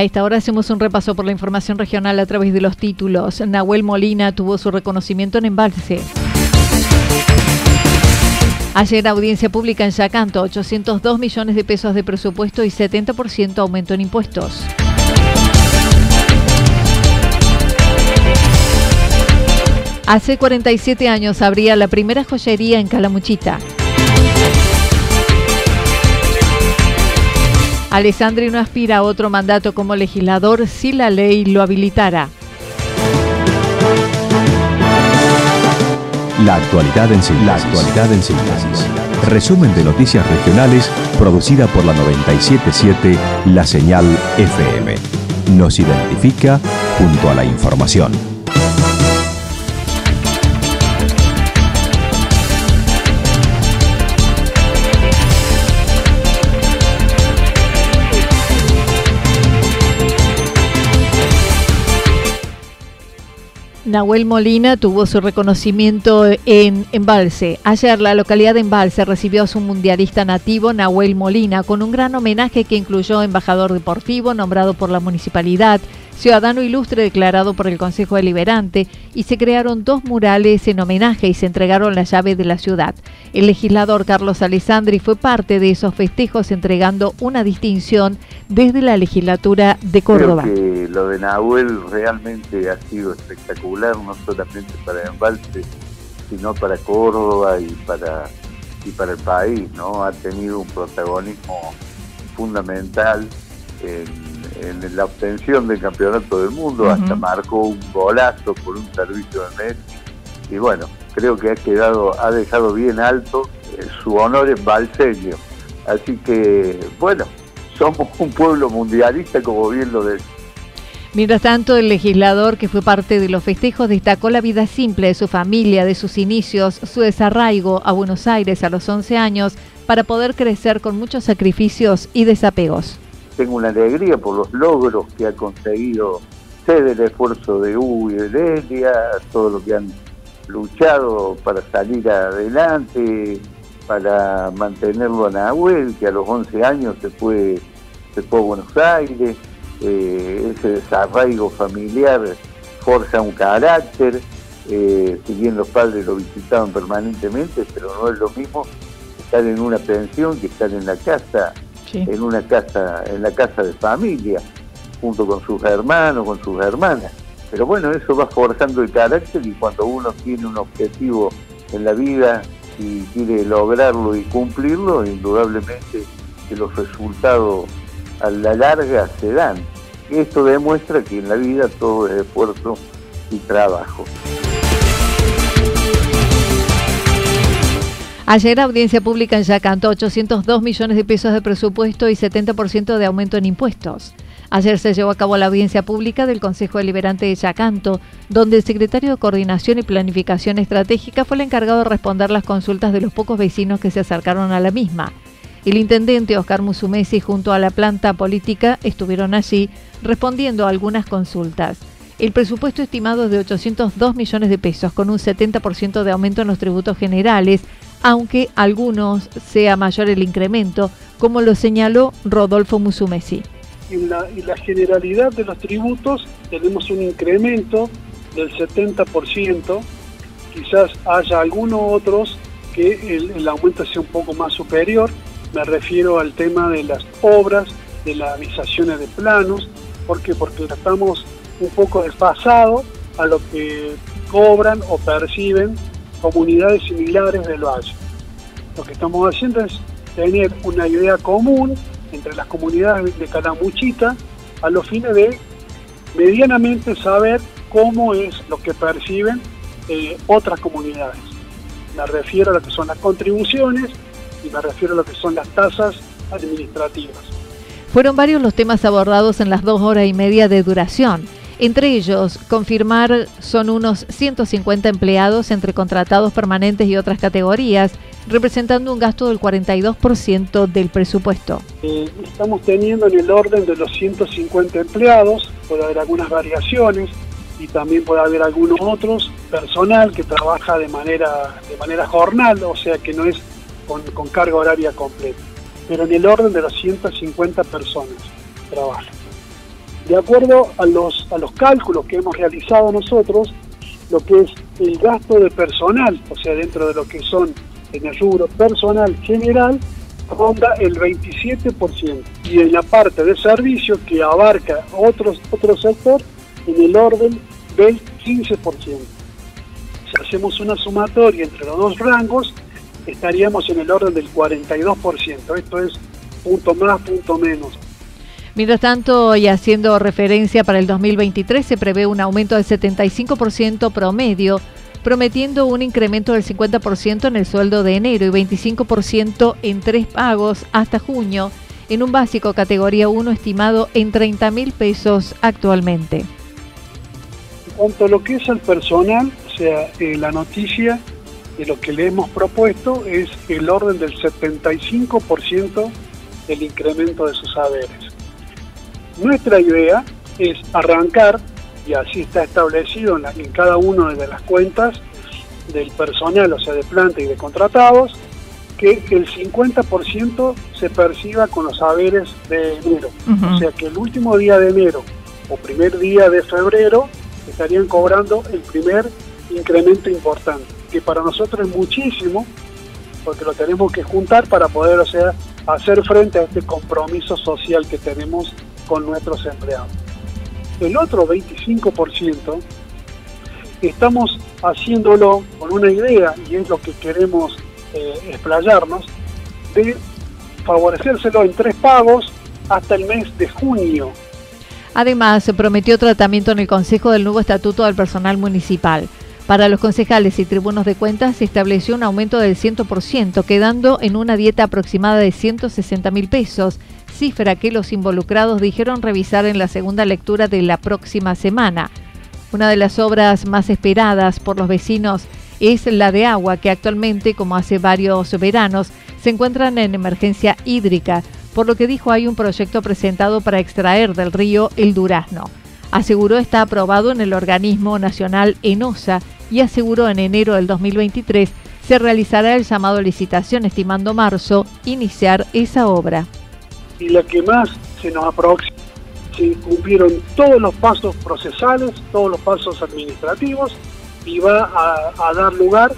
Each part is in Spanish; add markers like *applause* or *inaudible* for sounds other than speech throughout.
A esta hora hacemos un repaso por la información regional a través de los títulos. Nahuel Molina tuvo su reconocimiento en embalse. Ayer audiencia pública en Yacanto, 802 millones de pesos de presupuesto y 70% aumento en impuestos. Hace 47 años abría la primera joyería en Calamuchita. Alessandri no aspira a otro mandato como legislador si la ley lo habilitara. La actualidad en síntesis. Resumen de noticias regionales producida por la 977 La Señal FM. Nos identifica junto a la información. Nahuel Molina tuvo su reconocimiento en Embalse. Ayer la localidad de Embalse recibió a su mundialista nativo Nahuel Molina con un gran homenaje que incluyó embajador deportivo nombrado por la municipalidad, ciudadano ilustre declarado por el Consejo Deliberante y se crearon dos murales en homenaje y se entregaron las llaves de la ciudad. El legislador Carlos Alessandri fue parte de esos festejos entregando una distinción desde la legislatura de Córdoba. Creo que lo de Nahuel realmente ha sido espectacular, no solamente para Embalse, sino para Córdoba y para, y para el país, ¿no? Ha tenido un protagonismo fundamental en en la obtención del campeonato del mundo, hasta marcó un golazo por un servicio de Messi. Y bueno, creo que ha quedado, ha dejado bien alto eh, su honor en balseño. Así que, bueno, somos *laughs* un pueblo mundialista, como bien lo decía. Mientras tanto, el legislador que fue parte de los festejos destacó la vida simple de su familia, de sus inicios, su desarraigo a Buenos Aires a los 11 años para poder crecer con muchos sacrificios y desapegos tengo una alegría por los logros que ha conseguido sé del esfuerzo de Hugo y de Delia, todo lo que han luchado para salir adelante, para mantenerlo a Nahuel, que a los 11 años se fue, se fue a Buenos Aires, eh, ese desarraigo familiar forja un carácter, eh, si bien los padres lo visitaban permanentemente, pero no es lo mismo estar en una pensión que estar en la casa en una casa, en la casa de familia, junto con sus hermanos, con sus hermanas. Pero bueno, eso va forjando el carácter y cuando uno tiene un objetivo en la vida y quiere lograrlo y cumplirlo, indudablemente que los resultados a la larga se dan. Esto demuestra que en la vida todo es esfuerzo y trabajo. Ayer audiencia pública en Yacanto, 802 millones de pesos de presupuesto y 70% de aumento en impuestos. Ayer se llevó a cabo la audiencia pública del Consejo Deliberante de Yacanto, donde el secretario de Coordinación y Planificación Estratégica fue el encargado de responder las consultas de los pocos vecinos que se acercaron a la misma. El intendente Oscar Musumesi junto a la planta política estuvieron allí respondiendo a algunas consultas. El presupuesto estimado es de 802 millones de pesos, con un 70% de aumento en los tributos generales, aunque algunos sea mayor el incremento, como lo señaló Rodolfo Musumesi en la, generalidad de los tributos tenemos un incremento del 70%, quizás haya algunos otros que el, aumento sea un poco más superior, me refiero al tema de las obras, de las avisaciones de planos, ¿por qué? Porque estamos un poco desfasados a lo que cobran o perciben comunidades similares del valle. Lo que estamos haciendo es tener una idea común entre las comunidades de Calamuchita a los fines de medianamente saber cómo es lo que perciben eh, otras comunidades. Me refiero a lo que son las contribuciones y me refiero a lo que son las tasas administrativas. Fueron varios los temas abordados en las dos horas y media de duración. Entre ellos, confirmar son unos 150 empleados entre contratados permanentes y otras categorías, representando un gasto del 42% del presupuesto. Eh, estamos teniendo en el orden de los 150 empleados, puede haber algunas variaciones y también puede haber algunos otros, personal que trabaja de manera, de manera jornal, o sea que no es con, carga horaria completa, pero en el orden de los 150 personas trabajan. De acuerdo a los, a los cálculos que hemos realizado nosotros, lo que es el gasto de personal, o sea, dentro de lo que son en el rubro personal general ronda el 27% y en la parte de servicio que abarca otros, otro sector en el orden del 15%. Si hacemos una sumatoria entre los dos rangos, estaríamos en el orden del 42%. Esto es punto más, punto menos. Mientras tanto, y haciendo referencia para el 2023, se prevé un aumento del 75% promedio prometiendo un incremento del 50% en el sueldo de enero y 25% en tres pagos hasta junio, en un básico categoría 1 estimado en 30 mil pesos actualmente. En cuanto a lo que es el personal, o sea, eh, la noticia de lo que le hemos propuesto es el orden del 75% del incremento de sus saberes. Nuestra idea es arrancar y así está establecido en, cada una de las cuentas del personal, o sea, de planta y de contratados, que el 50% se perciba con los saberes de enero. O sea, que el último día de enero o primer día de febrero estarían cobrando el primer incremento importante, que para nosotros es muchísimo, porque lo tenemos que juntar para poder, o sea, hacer frente a este compromiso social que tenemos con nuestros empleados. El otro 25% estamos haciéndolo con una idea, y es lo que queremos eh, explayarnos, de favorecérselo en tres pagos hasta el mes de junio. Además, se prometió tratamiento en el Consejo del nuevo Estatuto del Personal Municipal. Para los concejales y tribunos de cuentas se estableció un aumento del 100%, quedando en una dieta aproximada de 160 mil pesos, cifra que los involucrados dijeron revisar en la segunda lectura de la próxima semana. Una de las obras más esperadas por los vecinos es la de agua, que actualmente, como hace varios veranos, se encuentran en emergencia hídrica, por lo que dijo hay un proyecto presentado para extraer del río el Durazno. Aseguró está aprobado en el organismo nacional ENOSA y aseguró en enero del 2023 se realizará el llamado licitación, estimando marzo iniciar esa obra y la que más se nos aproxima. Se cumplieron todos los pasos procesales, todos los pasos administrativos y va a, dar lugar,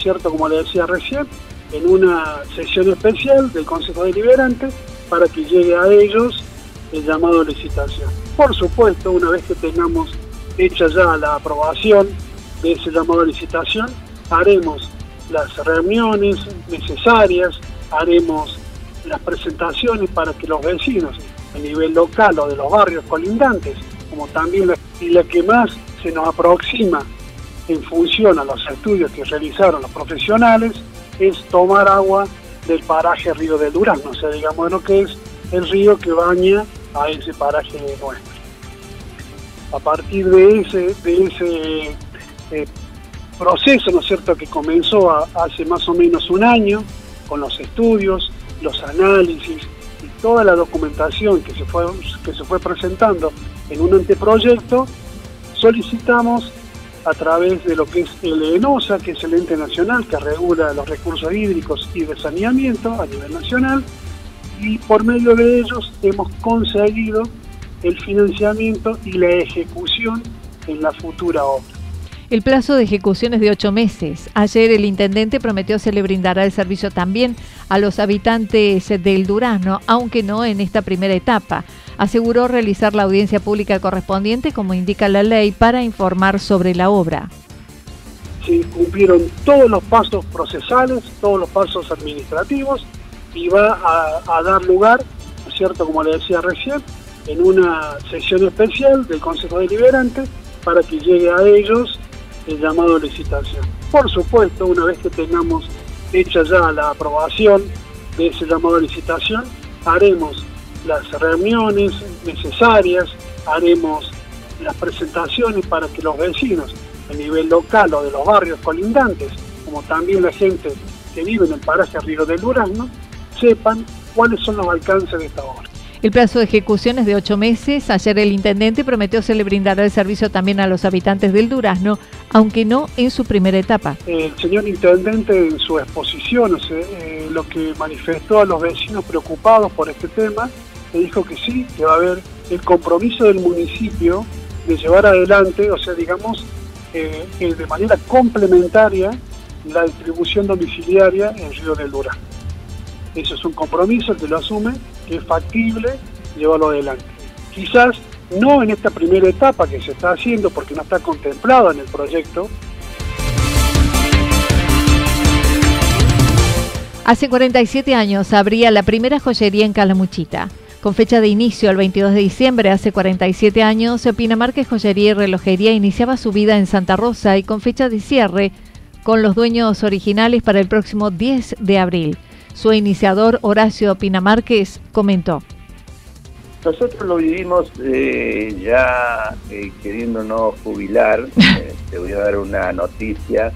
cierto? Como le decía recién, en una sesión especial del Consejo Deliberante para que llegue a ellos el llamado a licitación. Por supuesto, una vez que tengamos hecha ya la aprobación de ese llamado a licitación, haremos las reuniones necesarias, haremos las presentaciones para que los vecinos a nivel local o de los barrios colindantes, como también la, y la que más se nos aproxima en función a los estudios que realizaron los profesionales, es tomar agua del paraje Río del Durazno, o sea, digamos lo que es el río que baña a ese paraje nuestro. A partir de ese, de ese eh, proceso, ¿no es cierto?, que comenzó hace más o menos un año, con los estudios, los análisis y toda la documentación que se fue, que se fue presentando en un anteproyecto, solicitamos a través de lo que es el ENOSA, que es el ente nacional que regula los recursos hídricos y de saneamiento a nivel nacional, y por medio de ellos hemos conseguido el financiamiento y la ejecución en la futura obra. El plazo de ejecución es de ocho meses. Ayer el intendente prometió se le brindará el servicio también a los habitantes del Durazno, aunque no en esta primera etapa aseguró realizar la audiencia pública correspondiente, como indica la ley, para informar sobre la obra. Se cumplieron todos los pasos procesales, todos los pasos administrativos y va a, dar lugar, ¿no es cierto?, como le decía recién, en una sesión especial del Consejo Deliberante para que llegue a ellos el llamado licitación. Por supuesto, una vez que tengamos hecha ya la aprobación de ese llamado licitación, haremos las reuniones necesarias, haremos las presentaciones para que los vecinos a nivel local o de los barrios colindantes, como también la gente que vive en el paraje Río del Durazno, sepan cuáles son los alcances de esta obra. El plazo de ejecución es de ocho meses. Ayer el intendente prometió se le brindará el servicio también a los habitantes del Durazno, aunque no en su primera etapa. El señor intendente en su exposición, eh, lo que manifestó a los vecinos preocupados por este tema, le dijo que sí, que va a haber el compromiso del municipio de llevar adelante, o sea, digamos, eh, de manera complementaria la distribución domiciliaria en Río del Durán. Eso es un compromiso que lo asume, que es factible llevarlo adelante. Quizás no en esta primera etapa que se está haciendo porque no está contemplado en el proyecto. Hace 47 años abría la primera joyería en Calamuchita. Con fecha de inicio el 22 de diciembre, hace 47 años, Pinamarques Joyería y Relojería iniciaba su vida en Santa Rosa y con fecha de cierre con los dueños originales para el próximo 10 de abril. Su iniciador, Horacio Pinamarques, comentó. Nosotros lo vivimos eh, ya eh, queriéndonos jubilar. *laughs* Eh, te voy a dar una noticia.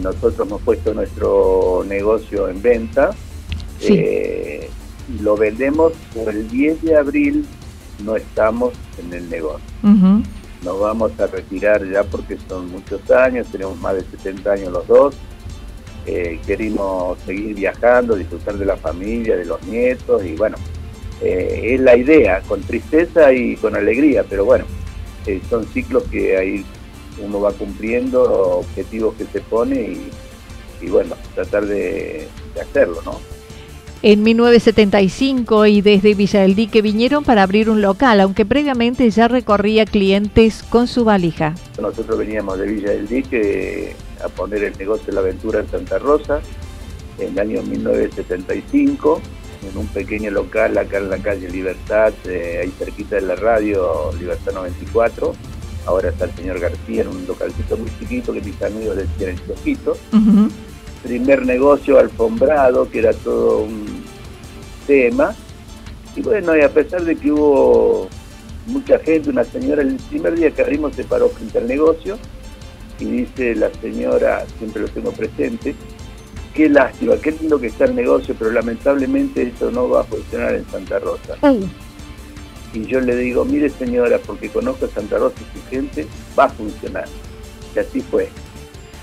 nosotros hemos puesto nuestro negocio en venta. Sí lo vendemos por el 10 de abril, no estamos en el negocio. Nos vamos a retirar ya porque son muchos años, tenemos más de 70 años los dos. Eh, queremos seguir viajando, disfrutar de la familia, de los nietos y bueno, eh, es la idea, con tristeza y con alegría, pero bueno, eh, son ciclos que ahí uno va cumpliendo, objetivos que se pone y, bueno, tratar de, de hacerlo, ¿no? En 1975 y desde Villa del Dique vinieron para abrir un local, aunque previamente ya recorría clientes con su valija. Nosotros veníamos de Villa del Dique a poner el negocio de la aventura en Santa Rosa en el año 1975 en un pequeño local acá en la calle Libertad, eh, ahí cerquita de la radio Libertad 94. Ahora está el señor García en un localcito muy chiquito que mis amigos decían el chiquito primer negocio alfombrado, que era todo un tema. Y bueno, y a pesar de que hubo mucha gente, una señora, el primer día que abrimos se paró frente al negocio y dice la señora, siempre lo tengo presente, qué lástima, qué lindo que está el negocio, pero lamentablemente eso no va a funcionar en Santa Rosa. Y yo le digo, mire señora, porque conozco a Santa Rosa y su gente, va a funcionar. Y así fue.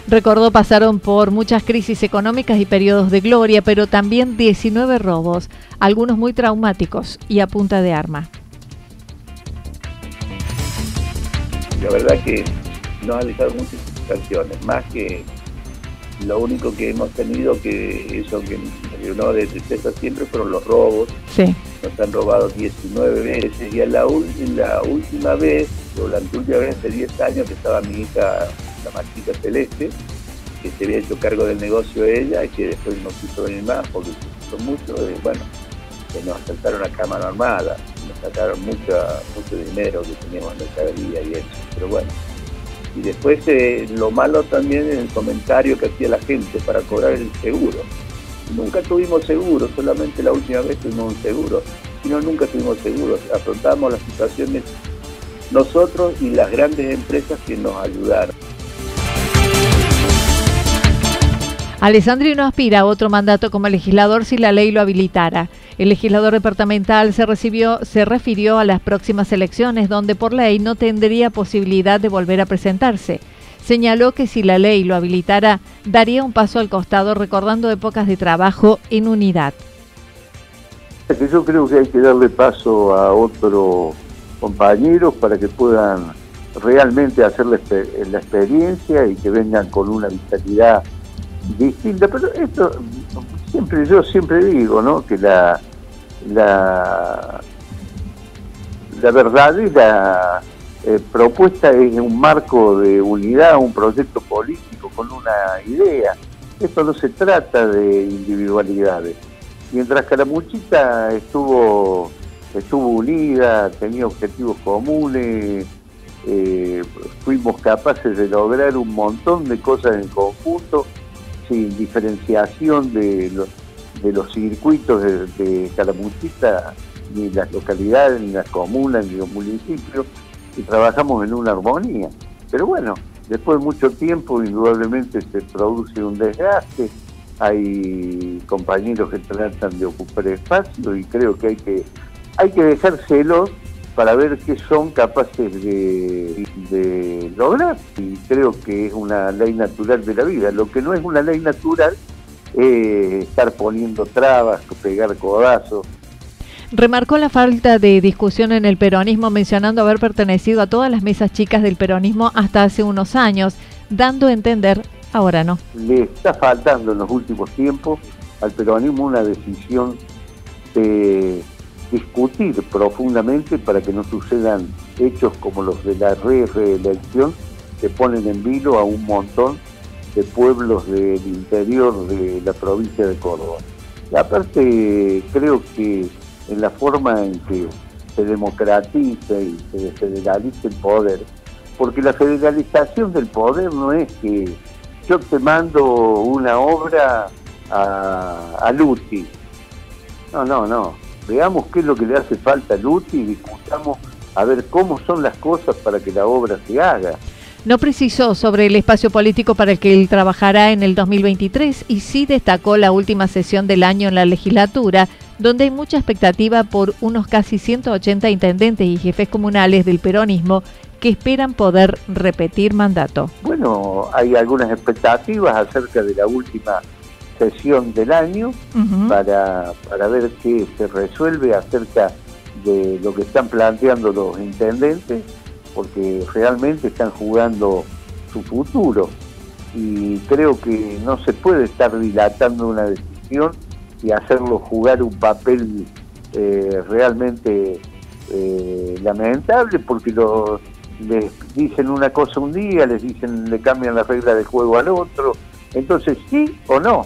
Recordó pasaron por muchas crisis económicas y periodos de gloria, pero también 19 robos, algunos muy traumáticos y a punta de arma. La verdad que nos ha dejado muchas situaciones, más que lo único que hemos tenido que eso que no de tristeza siempre fueron los robos. Sí. Nos han robado 19 veces y a la, la última vez, o la última vez hace 10 años que estaba mi hija la Marquita Celeste, que se había hecho cargo del negocio ella y que después no quiso venir más porque se mucho, y bueno, que nos asaltaron a cámara armada, nos sacaron mucho, mucho dinero que teníamos en mercadería y eso, pero bueno. Y después eh, lo malo también en el comentario que hacía la gente para cobrar el seguro. nunca tuvimos seguro, solamente la última vez tuvimos un seguro, sino nunca tuvimos seguros. Afrontamos las situaciones nosotros y las grandes empresas que nos ayudaron. Alessandri no aspira a otro mandato como legislador si la ley lo habilitara. El legislador departamental se, recibió, se refirió a las próximas elecciones donde por ley no tendría posibilidad de volver a presentarse. Señaló que si la ley lo habilitara, daría un paso al costado recordando épocas de trabajo en unidad. Yo creo que hay que darle paso a otros compañeros para que puedan realmente hacer la, la experiencia y que vengan con una vitalidad distinta. Pero esto siempre yo siempre digo, ¿no? Que la la la verdadera eh, propuesta es un marco de unidad, un proyecto político con una idea. Esto no se trata de individualidades. Mientras Caramuchita estuvo estuvo unida, tenía objetivos comunes, eh, fuimos capaces de lograr un montón de cosas en conjunto sin diferenciación de los, de los circuitos de, de Calamuchita, ni las localidades, ni las comunas, ni los municipios, y trabajamos en una armonía. Pero bueno, después de mucho tiempo, indudablemente se produce un desgaste, hay compañeros que tratan de ocupar espacio y creo que hay que, hay que dejárselos para ver qué son capaces de, lograr. Y creo que es una ley natural de la vida. Lo que no es una ley natural es estar poniendo trabas, pegar codazos. Remarcó la falta de discusión en el peronismo, mencionando haber pertenecido a todas las mesas chicas del peronismo hasta hace unos años, dando a entender, ahora no. Le está faltando en los últimos tiempos al peronismo una decisión de discutir profundamente para que no sucedan hechos como los de la reelección que ponen en vilo a un montón de pueblos del interior de la provincia de Córdoba. Aparte, creo que en la forma en que se democratiza y se federaliza el poder, porque la federalización del poder no es que yo te mando una obra a, a Luti. No, no, no veamos qué es lo que le hace falta al UTI y discutamos a ver cómo son las cosas para que la obra se haga. No precisó sobre el espacio político para el que él trabajará en el 2023 y sí destacó la última sesión del año en la legislatura, donde hay mucha expectativa por unos casi 180 intendentes y jefes comunales del peronismo que esperan poder repetir mandato. Bueno, hay algunas expectativas acerca de la última sesión del año para, para ver qué se resuelve acerca de lo que están planteando los intendentes, porque realmente están jugando su futuro. Y creo que no se puede estar dilatando una decisión y hacerlo jugar un papel eh, realmente eh, lamentable porque los les dicen una cosa un día, les dicen le cambian la regla de juego al otro, entonces sí o no,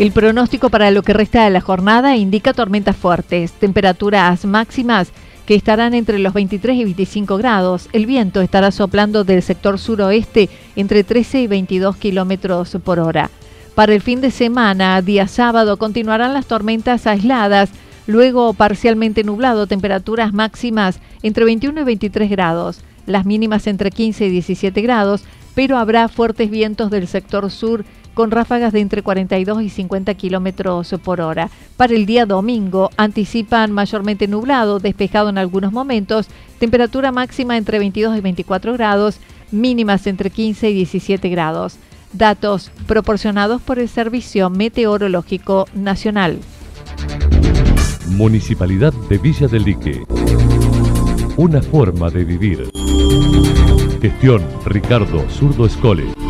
El pronóstico para lo que resta de la jornada indica tormentas fuertes, temperaturas máximas que estarán entre los 23 y 25 grados. El viento estará soplando del sector suroeste entre 13 y 22 kilómetros por hora. Para el fin de semana, día sábado, continuarán las tormentas aisladas, luego parcialmente nublado, temperaturas máximas entre 21 y 23 grados, las mínimas entre 15 y 17 grados, pero habrá fuertes vientos del sector sur con ráfagas de entre 42 y 50 kilómetros por hora. Para el día domingo anticipan mayormente nublado, despejado en algunos momentos, temperatura máxima entre 22 y 24 grados, mínimas entre 15 y 17 grados. Datos proporcionados por el Servicio Meteorológico Nacional. Municipalidad de Villa del Lique Una forma de vivir. Gestión Ricardo Zurdo Escole.